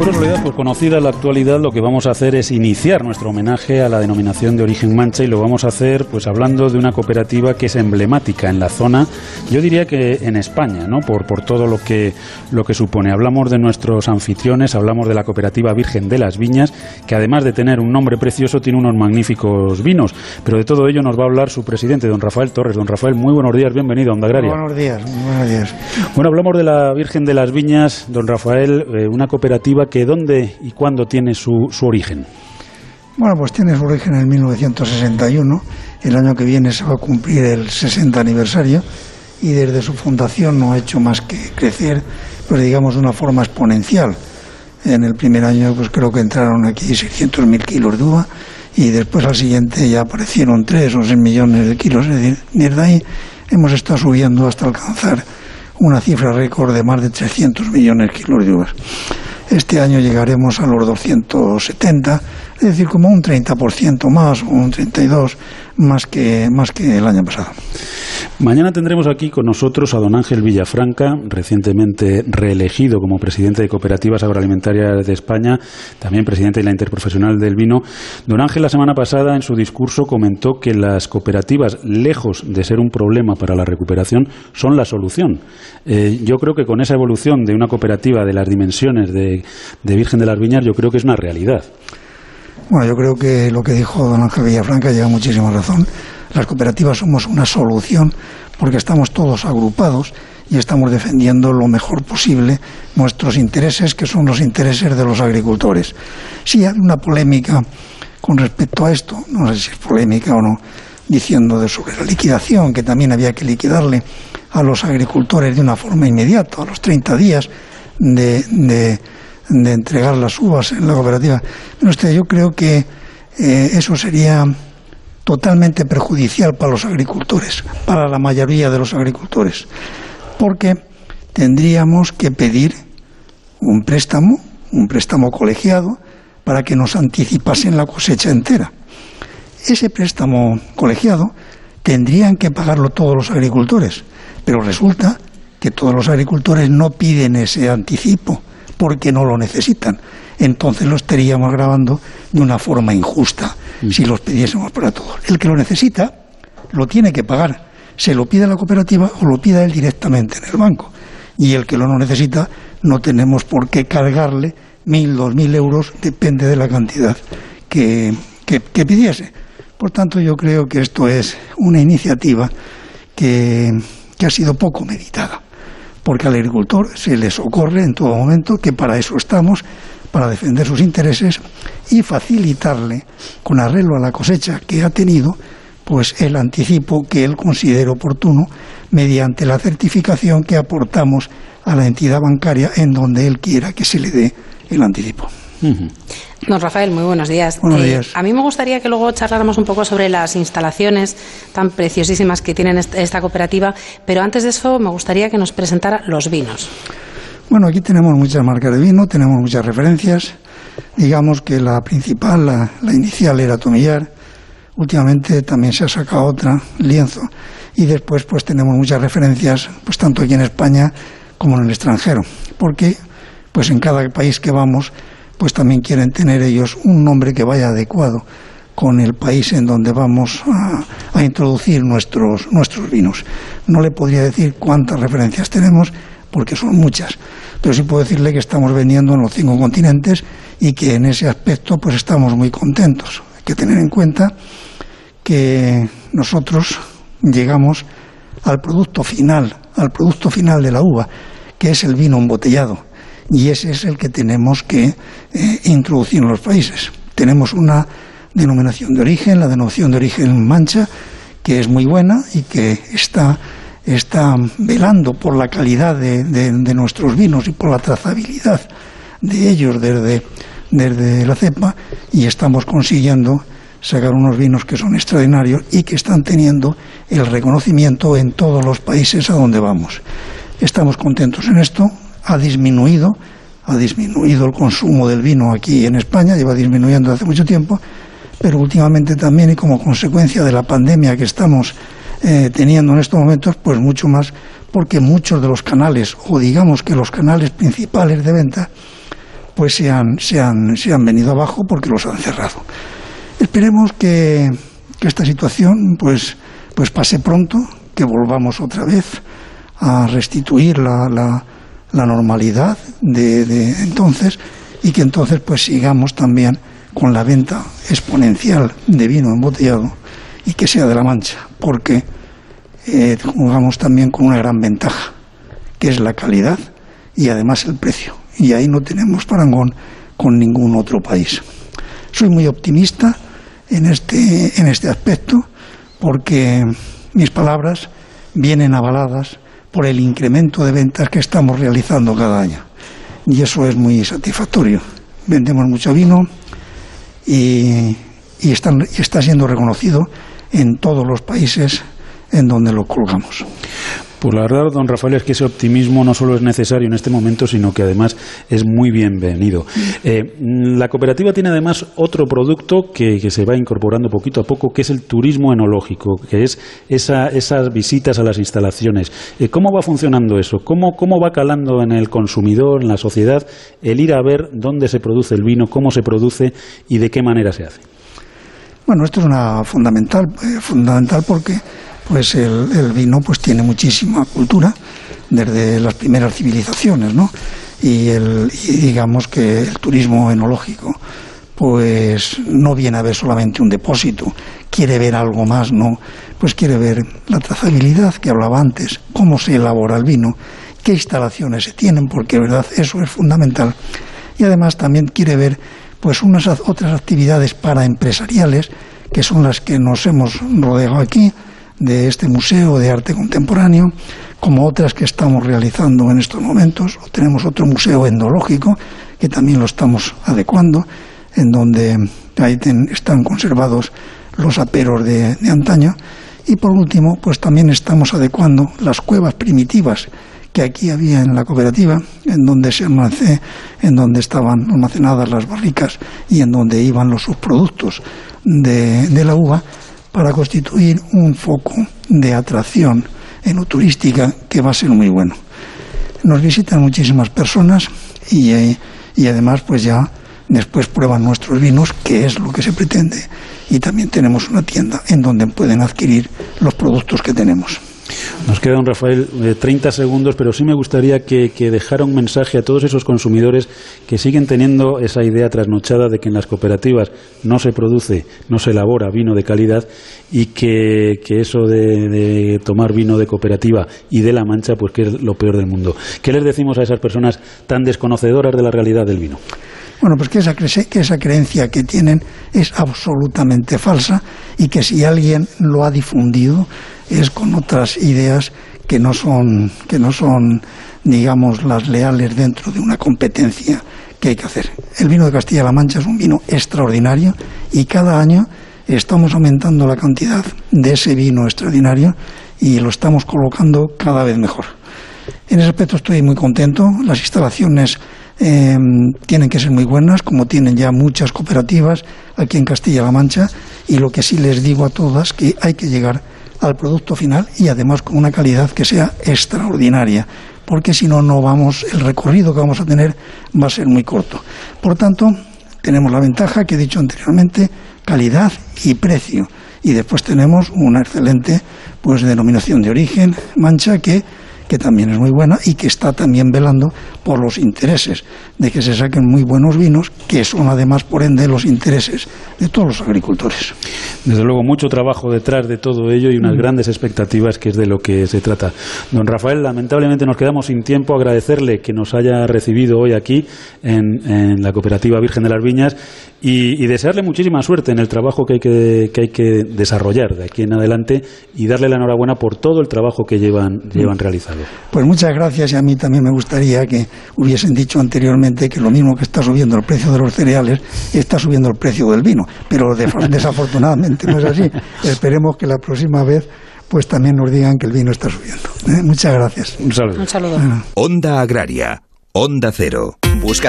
En realidad, pues conocida la actualidad, lo que vamos a hacer es iniciar nuestro homenaje a la denominación de origen mancha y lo vamos a hacer pues hablando de una cooperativa que es emblemática en la zona, yo diría que en España, ¿no? Por, por todo lo que, lo que supone. Hablamos de nuestros anfitriones, hablamos de la cooperativa Virgen de las Viñas, que además de tener un nombre precioso, tiene unos magníficos vinos. Pero de todo ello nos va a hablar su presidente, don Rafael Torres. Don Rafael, muy buenos días, bienvenido a Onda Agraria. Buenos días, buenos días. Bueno, hablamos de la Virgen de las Viñas, don Rafael, eh, una cooperativa que dónde y cuándo tiene su, su origen. Bueno, pues tiene su origen en 1961. El año que viene se va a cumplir el 60 aniversario y desde su fundación no ha hecho más que crecer, pues digamos, de una forma exponencial. En el primer año, pues creo que entraron aquí 600.000 kilos de uva y después al siguiente ya aparecieron 3 o 6 millones de kilos. Es decir, desde ahí hemos estado subiendo hasta alcanzar una cifra récord de más de 300 millones de kilos de uvas. Este año llegaremos a los 270, es decir, como un 30% más o un 32% más que, más que el año pasado. Mañana tendremos aquí con nosotros a don Ángel Villafranca, recientemente reelegido como presidente de Cooperativas Agroalimentarias de España, también presidente de la Interprofesional del Vino. Don Ángel la semana pasada en su discurso comentó que las cooperativas, lejos de ser un problema para la recuperación, son la solución. Eh, yo creo que con esa evolución de una cooperativa de las dimensiones de, de Virgen de las Viñas, yo creo que es una realidad. Bueno, yo creo que lo que dijo don Ángel Villafranca lleva muchísima razón. Las cooperativas somos una solución porque estamos todos agrupados y estamos defendiendo lo mejor posible nuestros intereses, que son los intereses de los agricultores. Sí hay una polémica con respecto a esto, no sé si es polémica o no, diciendo de sobre la liquidación, que también había que liquidarle a los agricultores de una forma inmediata, a los 30 días de, de, de entregar las uvas en la cooperativa. No, usted, yo creo que eh, eso sería totalmente perjudicial para los agricultores, para la mayoría de los agricultores, porque tendríamos que pedir un préstamo, un préstamo colegiado, para que nos anticipasen la cosecha entera. Ese préstamo colegiado tendrían que pagarlo todos los agricultores, pero resulta que todos los agricultores no piden ese anticipo porque no lo necesitan. Entonces lo estaríamos grabando de una forma injusta si los pidiésemos para todos. El que lo necesita lo tiene que pagar. Se lo pide la cooperativa o lo pida él directamente en el banco. Y el que lo no necesita no tenemos por qué cargarle mil, dos mil euros, depende de la cantidad que, que, que pidiese. Por tanto, yo creo que esto es una iniciativa que, que ha sido poco meditada porque al agricultor se le socorre en todo momento que para eso estamos, para defender sus intereses y facilitarle, con arreglo a la cosecha que ha tenido, pues el anticipo que él considere oportuno mediante la certificación que aportamos a la entidad bancaria en donde él quiera que se le dé el anticipo. Don Rafael, muy buenos días. Buenos días. Eh, a mí me gustaría que luego charláramos un poco sobre las instalaciones tan preciosísimas que tiene esta cooperativa, pero antes de eso me gustaría que nos presentara los vinos. Bueno, aquí tenemos muchas marcas de vino, tenemos muchas referencias. Digamos que la principal, la, la inicial era Tomillar. Últimamente también se ha sacado otra, Lienzo. Y después pues tenemos muchas referencias, pues tanto aquí en España como en el extranjero. Porque pues en cada país que vamos pues también quieren tener ellos un nombre que vaya adecuado con el país en donde vamos a, introducir nuestros, nuestros vinos. No le podría decir cuántas referencias tenemos, porque son muchas, pero sí puedo decirle que estamos vendiendo en los cinco continentes y que en ese aspecto pues estamos muy contentos. Hay que tener en cuenta que nosotros llegamos al producto final, al producto final de la uva, que es el vino embotellado y ese es el que tenemos que eh, introducir en los países. Tenemos una denominación de origen, la denominación de origen mancha, que es muy buena y que está, está velando por la calidad de, de, de, nuestros vinos y por la trazabilidad de ellos desde, desde la cepa y estamos consiguiendo sacar unos vinos que son extraordinarios y que están teniendo el reconocimiento en todos los países a donde vamos. Estamos contentos en esto, ha disminuido, ha disminuido el consumo del vino aquí en España, lleva disminuyendo hace mucho tiempo, pero últimamente también y como consecuencia de la pandemia que estamos eh, teniendo en estos momentos, pues mucho más, porque muchos de los canales, o digamos que los canales principales de venta, pues se han, se han, se han venido abajo porque los han cerrado. Esperemos que, esta situación pues, pues pase pronto, que volvamos otra vez a restituir la, la, normalidad de, de, entonces y que entonces pues sigamos también con la venta exponencial de vino embotellado y que sea de la mancha, porque eh, jugamos también con una gran ventaja, que es la calidad y además el precio. Y ahí no tenemos parangón con ningún otro país. Soy muy optimista en este, en este aspecto porque mis palabras vienen avaladas por el incremento de ventas que estamos realizando cada año. Y eso es muy satisfactorio. Vendemos mucho vino y, está siendo reconocido en todos los países en donde lo colgamos. Pues la verdad, don Rafael, es que ese optimismo no solo es necesario en este momento, sino que además es muy bienvenido. Eh, la cooperativa tiene además otro producto que, se va incorporando poquito a poco, que es el turismo enológico, que es esas visitas a las instalaciones. Eh, ¿Cómo va funcionando eso? ¿Cómo, ¿Cómo va calando en el consumidor, en la sociedad, el ir a ver dónde se produce el vino, cómo se produce y de qué manera se hace? Bueno, esto es una fundamental, eh, fundamental porque pues el, vino pues tiene muchísima cultura desde las primeras civilizaciones, ¿no? Y, el, digamos que el turismo enológico pues no viene a ver solamente un depósito, quiere ver algo más, ¿no? Pues quiere ver la trazabilidad que hablaba antes, cómo se elabora el vino, qué instalaciones se tienen, porque verdad eso es fundamental. Y además también quiere ver pues unas otras actividades para empresariales que son las que nos hemos rodeado aquí de este Museo de Arte Contemporáneo, como otras que estamos realizando en estos momentos. Tenemos otro museo endológico que también lo estamos adecuando, en donde ahí están conservados los aperos de, antaño. Y por último, pues también estamos adecuando las cuevas primitivas que aquí había en la cooperativa, en donde se en donde estaban almacenadas las barricas y en donde iban los subproductos de la uva, para constituir un foco de atracción enoturística que va a ser muy bueno. Nos visitan muchísimas personas y, eh, y además pues ya después prueban nuestros vinos, que es lo que se pretende, y también tenemos una tienda en donde pueden adquirir los productos que tenemos. Nos queda, don Rafael, 30 eh, segundos, pero sí me gustaría que, dejara un mensaje a todos esos consumidores que siguen teniendo esa idea trasnochada de que en las cooperativas no se produce, no se elabora vino de calidad y que, eso de, tomar vino de cooperativa y de la mancha, pues que es lo peor del mundo. ¿Qué les decimos a esas personas tan desconocedoras de la realidad del vino? Bueno, pues que esa, que esa creencia que tienen es absolutamente falsa y que si alguien lo ha difundido es con otras ideas que no son, que no son digamos, las leales dentro de una competencia que hay que hacer. El vino de Castilla-La Mancha es un vino extraordinario y cada año estamos aumentando la cantidad de ese vino extraordinario y lo estamos colocando cada vez mejor. En ese aspecto estoy muy contento. Las instalaciones eh, tienen que ser muy buenas, como tienen ya muchas cooperativas aquí en Castilla-La Mancha, y lo que sí les digo a todas que hay que llegar al producto final y además con una calidad que sea extraordinaria, porque si no, no vamos, el recorrido que vamos a tener va a ser muy corto. Por tanto, tenemos la ventaja que he dicho anteriormente, calidad y precio. Y después tenemos una excelente pues denominación de origen, mancha, que que también es muy buena y que está también velando por los intereses de que se saquen muy buenos vinos, que son además, por ende, los intereses de todos los agricultores. Desde luego, mucho trabajo detrás de todo ello y unas mm. grandes expectativas, que es de lo que se trata. Don Rafael, lamentablemente nos quedamos sin tiempo. Agradecerle que nos haya recibido hoy aquí en, la Cooperativa Virgen de las Viñas y, desearle muchísima suerte en el trabajo que hay que, que hay que desarrollar de aquí en adelante y darle la enhorabuena por todo el trabajo que llevan, llevan mm. realizado. Pues muchas gracias y a mí también me gustaría que hubiesen dicho anteriormente que lo mismo que está subiendo el precio de los cereales está subiendo el precio del vino, pero desafortunadamente no es así. Esperemos que la próxima vez pues también nos digan que el vino está subiendo. ¿eh? Muchas gracias. Un saludo. Un saludo. Onda Agraria, Onda Cero. Busca